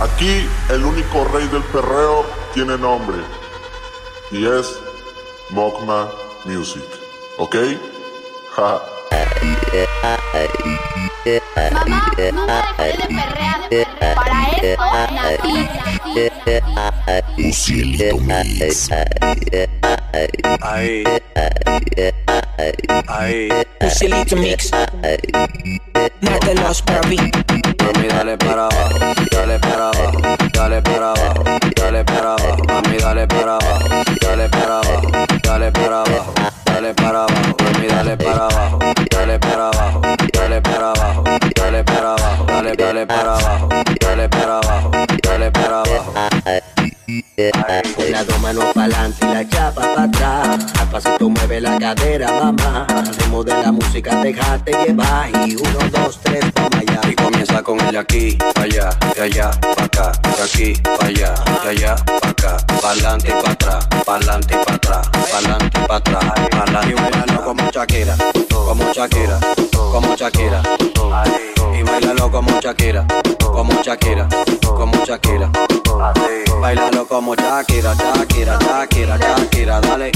Aquí el único rey del perreo tiene nombre y es Mokma Music, ¿ok? Ja. Mamá, no me dejes de perrear, de perrear. Para esto nací. Mix. Papi. Mami, dale para abajo, dale para abajo, dale para abajo, dale para abajo. Mami, dale para abajo, dale para abajo, dale para abajo, dale para abajo. Mami, dale para abajo, dale para abajo, dale para abajo, dale para abajo, dale, dale para abajo, dale para abajo, dale para abajo. Con las dos manos pa'lante y la chapa para atrás. Al pasito mueve la cadera, mamá. Ritmo de la música déjate llevar. Y uno, dos, tres, toma ya. Y comienza con el aquí, pa' allá, de allá, pa' acá, de aquí, pa' allá, de allá, pa' acá, pa'lante y pa' atrás, pa'lante y pa' atrás, pa'lante y pa' atrás, y bailalo como Shakira, como Shakira, como Shakira, y bailalo como Shakira, como Shakira, como Shakira, bailalo como Shakira, Shakira, Shakira, Shakira, dale,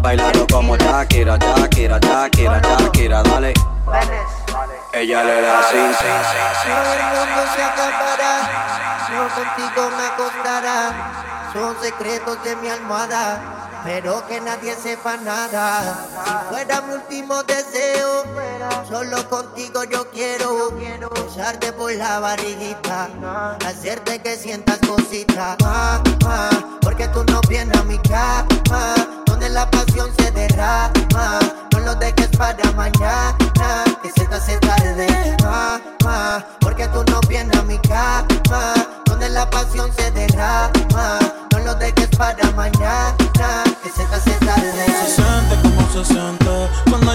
bailalo como Shakira, Shakira, Shakira, Shakira, dale. Ella le da así, sí, sí, sí, El mundo sí, se acabará, yo contigo me acostará. Son secretos de mi almohada, pero que nadie sepa nada. Si fuera mi último deseo, solo contigo yo quiero besarte por la barriguita, hacerte que sientas cositas. Ah, ah, porque tú no vienes a mi cama, donde la pasión se derrama. No lo dejes para mañana, que se te hace tarde. Ah, porque tú no vienes a mi cama, donde la pasión se derrama. No lo dejes para mañana, que se te hace Se tarde. siente como se siente cuando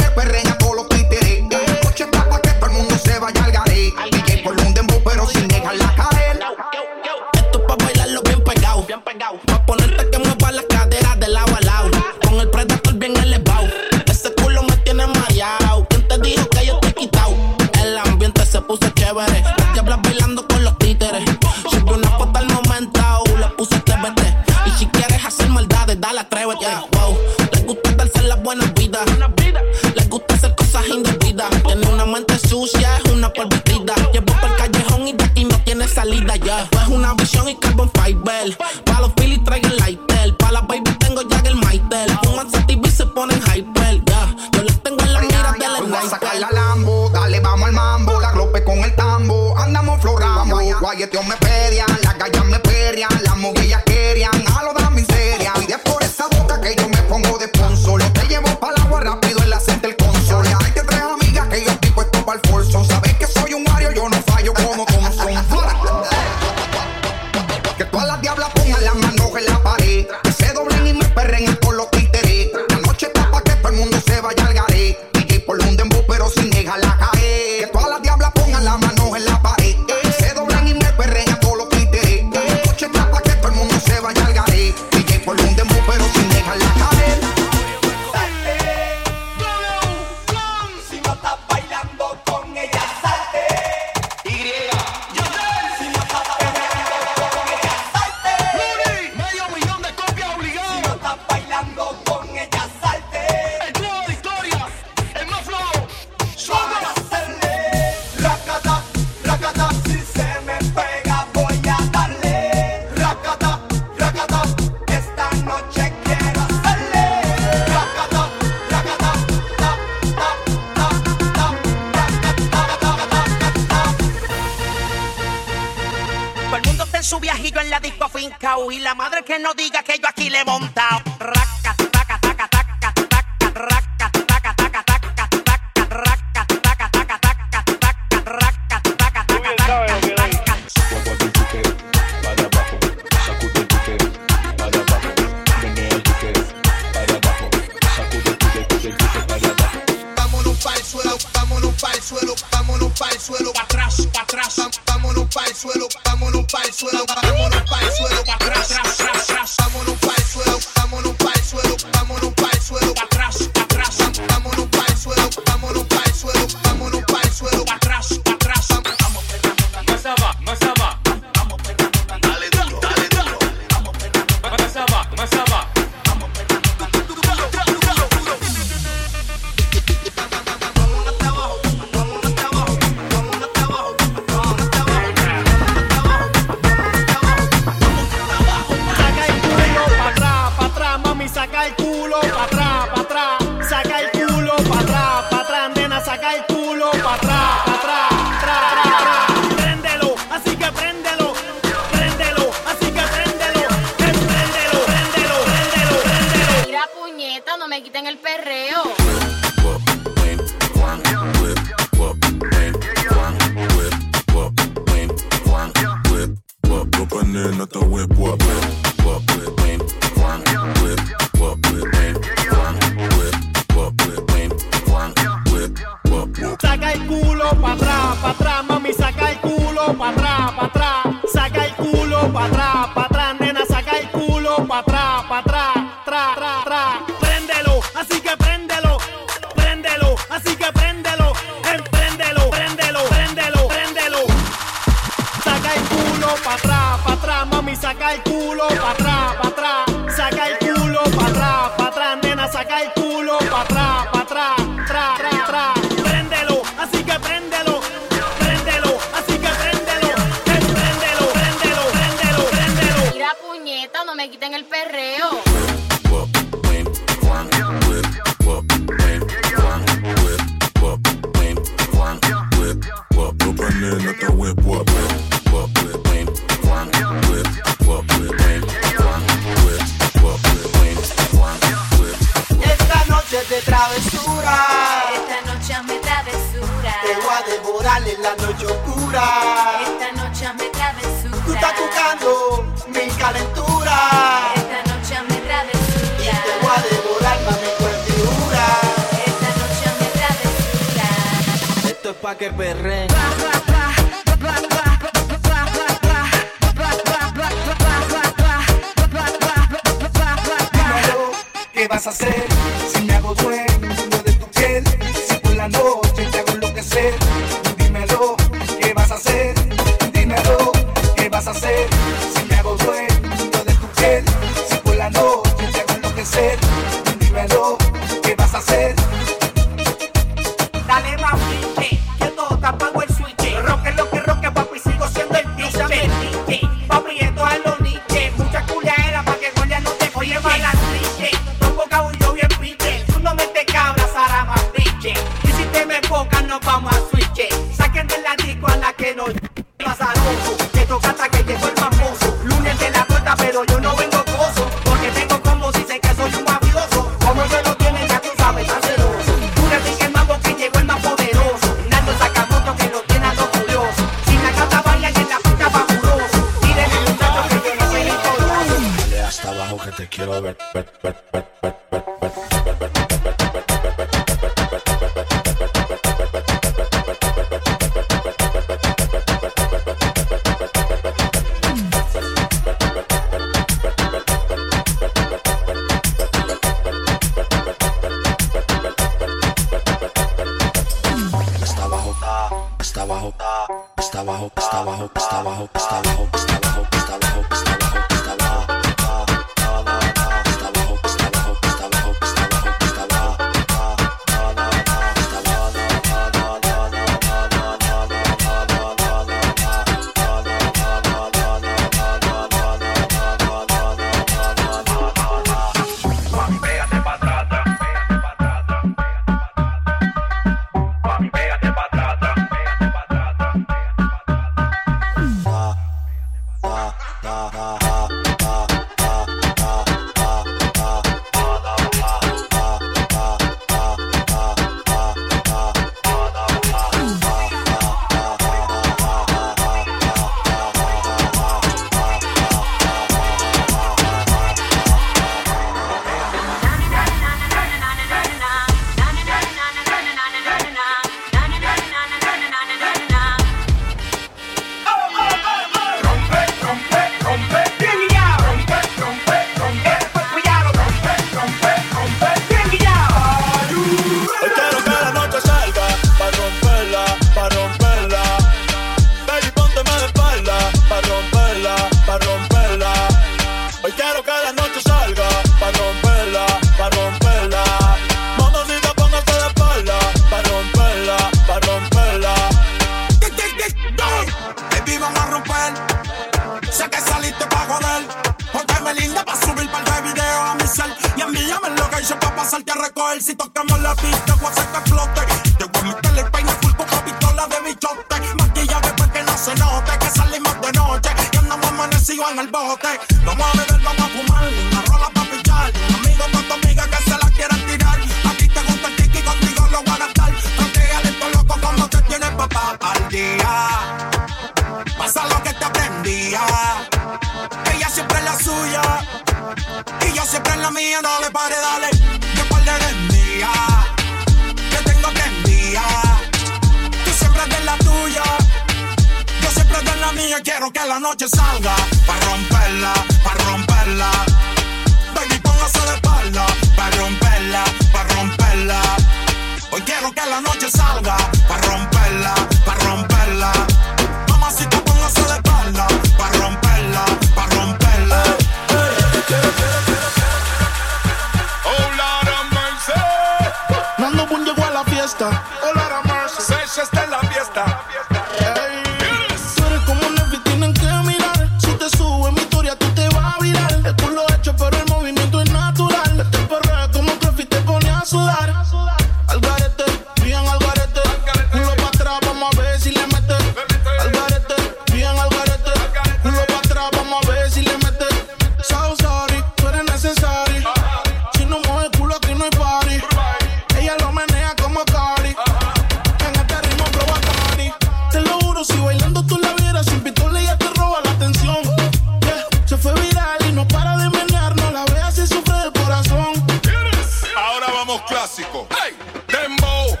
Hey,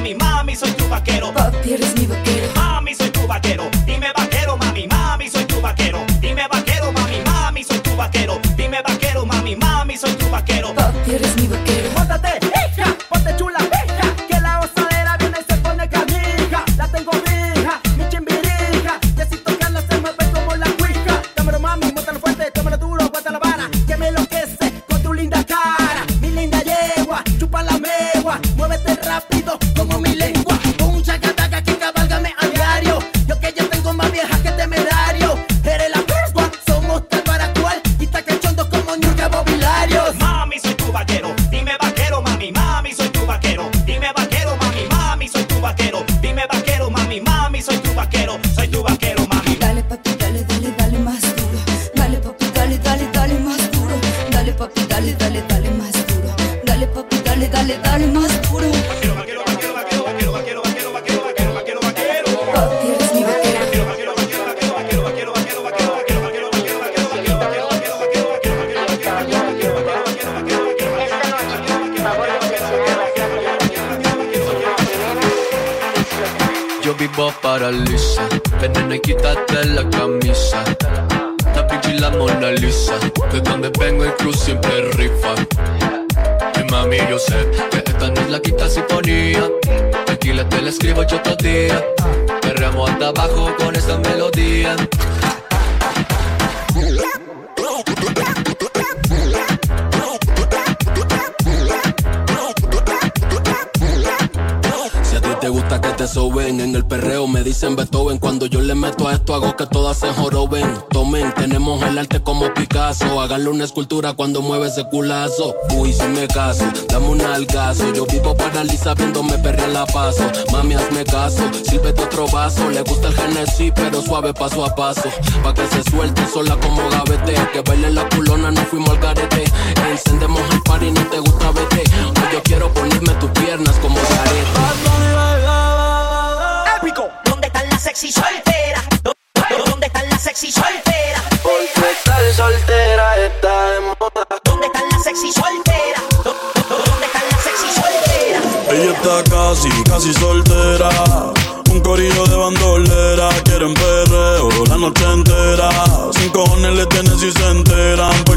mami, mami, soy tu vaquero. Paraliza. Veneno y quítate la camisa. La pinche y la Mona Lisa. De donde vengo el cruz siempre rifa. Y mami, yo sé que esta no es la quinta sinfonía. Tranquila, te la escribo yo todo día. Perreamos hasta abajo con esta melodía. Gusta que te soben en el perreo, me dicen Beethoven. Cuando yo le meto a esto, hago que todas se joroben. Tomen, tenemos el arte como Picasso. Háganle una escultura cuando mueve ese culazo. Uy, si me caso, dame un algazo. Yo vivo paraliza viéndome perrear la paso. Mami, hazme caso, sírvete otro vaso. Le gusta el Genesis, pero suave paso a paso. Pa' que se suelte sola como gavete. Que baile la culona, no fuimos al garete. Encendemos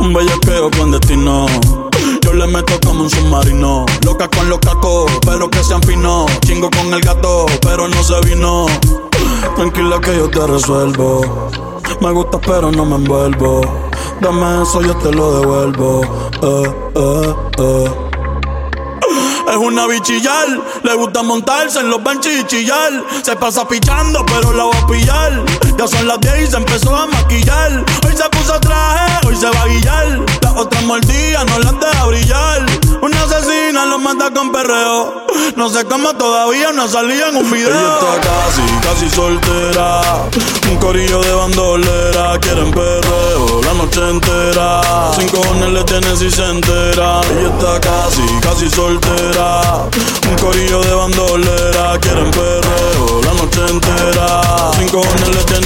Un bellaqueo clandestino. Yo le meto como un submarino. Loca con los cacos, pero que sean finos. Chingo con el gato, pero no se vino. Tranquila que yo te resuelvo. Me gusta, pero no me envuelvo. Dame eso, yo te lo devuelvo. Eh, eh, eh. Es una bichillar, le gusta montarse en los benches y chillar. Se pasa pichando, pero la va a pillar. Ya son las 10 y se empezó a maquillar. Hoy se puso traje, hoy se va a guillar. Las otras mordidas no las deja brillar. Una asesina lo mata con perreo. No sé cómo todavía no salía en un video. Ella está casi, casi soltera. Un corillo de bandolera. Quieren perreo la noche entera. Sin cojones le tienen si se entera. Ella está casi, casi soltera. Un corillo de bandolera. Quieren perreo la noche entera. Sin cojones le tienen.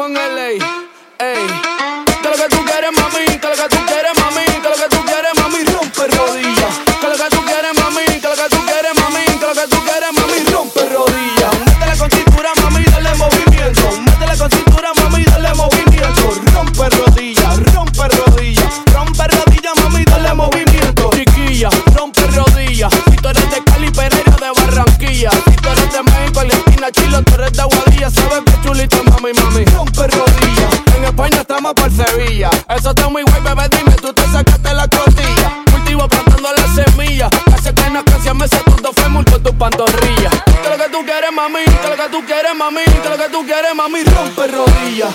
hay, estamos tú quieres, mami, que lo que tú quieres, mami, rompe rodillas.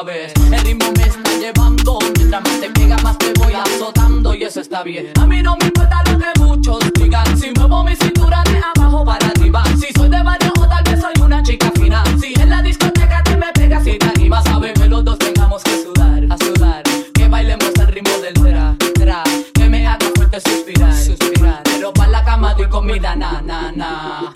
El ritmo me está llevando, mientras más te pega más te voy azotando y eso está bien. A mí no me importa lo que muchos digan, si muevo mi cintura de abajo para arriba. Si soy de barrio o tal vez soy una chica fina. Si en la discoteca te me pegas y te animas, a ver, que los dos tengamos que sudar, a sudar. Que bailemos al ritmo del tra. Que me haga fuerte suspirar. Pero pa' la cama doy comida, na, na, na.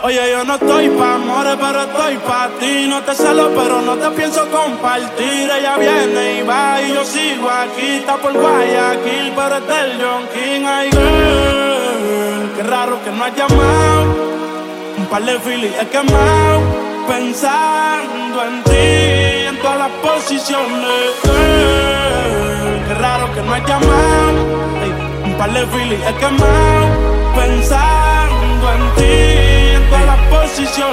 Oye, yo no estoy pa' amores, pero estoy pa' ti. No te celo, pero no te pienso compartir. Ella viene y va y yo sigo aquí. Está por Guayaquil, pero es del John King. Ay, girl, qué raro que no has llamado. Un par de filis he quemado. Pensando en ti, en todas las posiciones. Girl, qué raro que no has llamado. Un par de filis he quemado. Pensando en ti.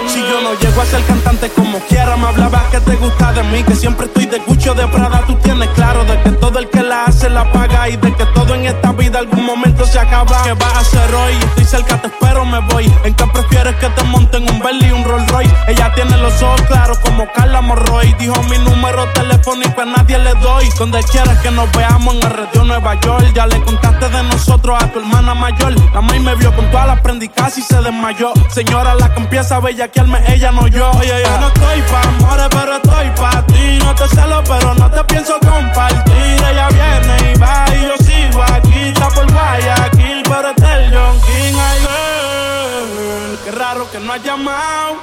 Si yo no llego a ser cantante como quiera, me hablabas que te gusta de mí, que siempre estoy de cucho de Prada. Tú tienes claro de que todo el que la hace la paga y de que todo en esta vida algún momento se acaba. ¿Qué vas a hacer hoy? Estoy cerca, te espero, me voy. ¿En qué prefieres que te monten un Bentley y un Rolls Royce? Ella tiene los ojos claros como Carla Morroy. Dijo mi número telefónico a nadie le doy. Donde quieras que nos veamos en el Radio Nueva York. Ya le contaste de nosotros a tu hermana mayor. La maíz me vio con todas las prendicas y se desmayó. Señora la que empieza a bellaquearme, ella no yo. Oye, yo no estoy pa' amores, pero estoy pa' ti. No te celo, pero no te pienso compartir. Ella viene y va y yo sigo aquí. Está por Guayaquil, pero este es el John King. Qué raro que no has llamado.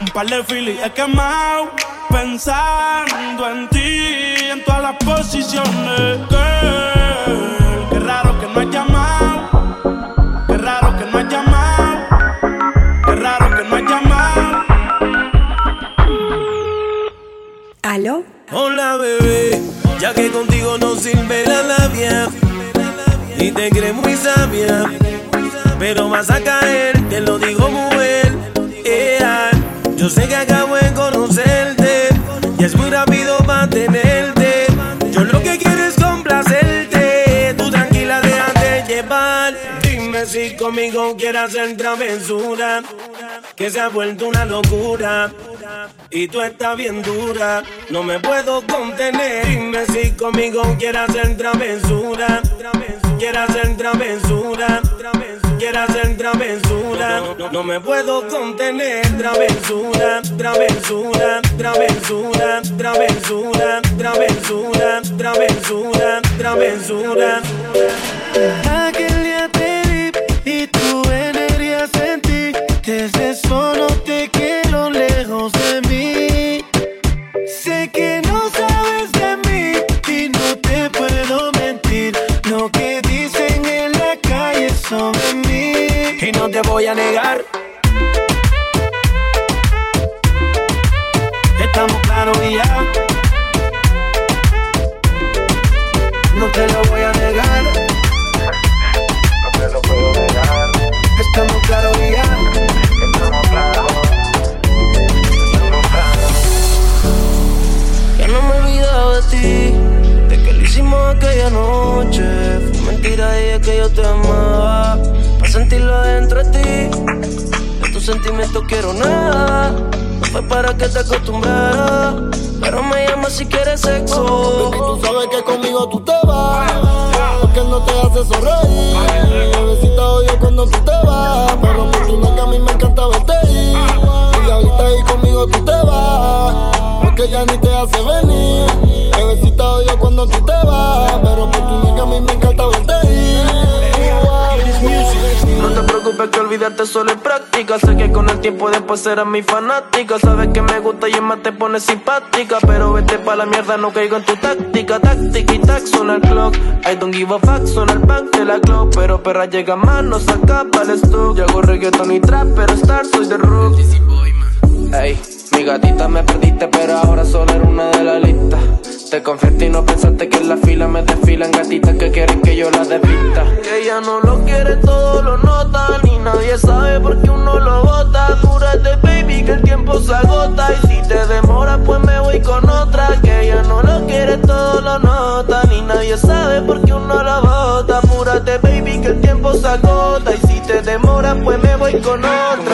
Un par de filis he quemado. Pensando en ti, en todas las posiciones. Girl, qué raro que no has llamado. ¿Aló? Hola bebé, ya que contigo no sirve la labia y te crees muy sabia, pero vas a caer, te lo digo mujer. Yeah. Yo sé que acabo de conocerte y es muy rápido mantenerte. Si conmigo quieres hacer travesura, que se ha vuelto una locura. Y tú estás bien dura, no me puedo contener. Dime si conmigo quieres hacer travesura. Quieres hacer travesura. Quieres hacer travesura. No, no me puedo contener. Travesura, travesura, travesura, travesura, travesura, travesura, travesura. Desde eso no te quiero lejos de mí. Sé que no sabes de mí y no te puedo mentir. Lo que dicen en la calle sobre mí. Y no te voy a negar. Estamos claros ya. No te lo voy a negar. Hicimos aquella noche. Fue mentira y es que yo te amaba, para sentirlo dentro de ti. De tus sentimientos quiero nada, no fue para que te acostumbraras. Pero me llamas si quieres sexo. Baby, tú sabes que conmigo tú te vas, porque no te hace sonreír. Bebecita odio cuando tú te vas, pero por tu que a mí me encanta verte ir. Y ahorita ahí conmigo tú te vas, porque ya ni te hace venir. Cuando tú te vas, pero por tu que a mí me encanta verte ir. No te preocupes que olvidarte solo es práctica. Sé que con el tiempo después serás mi fanática. Sabes que me gusta y más te pone simpática. Pero vete pa' la mierda, no caigo en tu táctica. Táctica y tac, suena el clock. I don't give a fuck, suena el back de la clock. Pero perra llega más, no saca para el stock. Yo hago reggaeton y trap, pero star soy de rock. Ey, mi gatita me perdiste, pero ahora solo era una de la lista. Te confiaste y no pensaste que en la fila me desfilan gatitas que quieren que yo las desvista. Que ella no lo quiere, todo lo nota. Ni nadie sabe por qué uno lo bota. Apúrate, baby, que el tiempo se agota. Y si te demora, pues me voy con otra. Que ella no lo quiere, todo lo nota. Ni nadie sabe por qué uno lo bota. Apúrate, baby, que el tiempo se agota. Y si te demora, pues me voy con otra.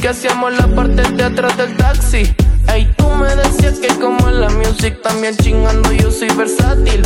Que hacíamos la parte de atrás del taxi. Ey, tú me decías que como en la music también chingando yo soy versátil.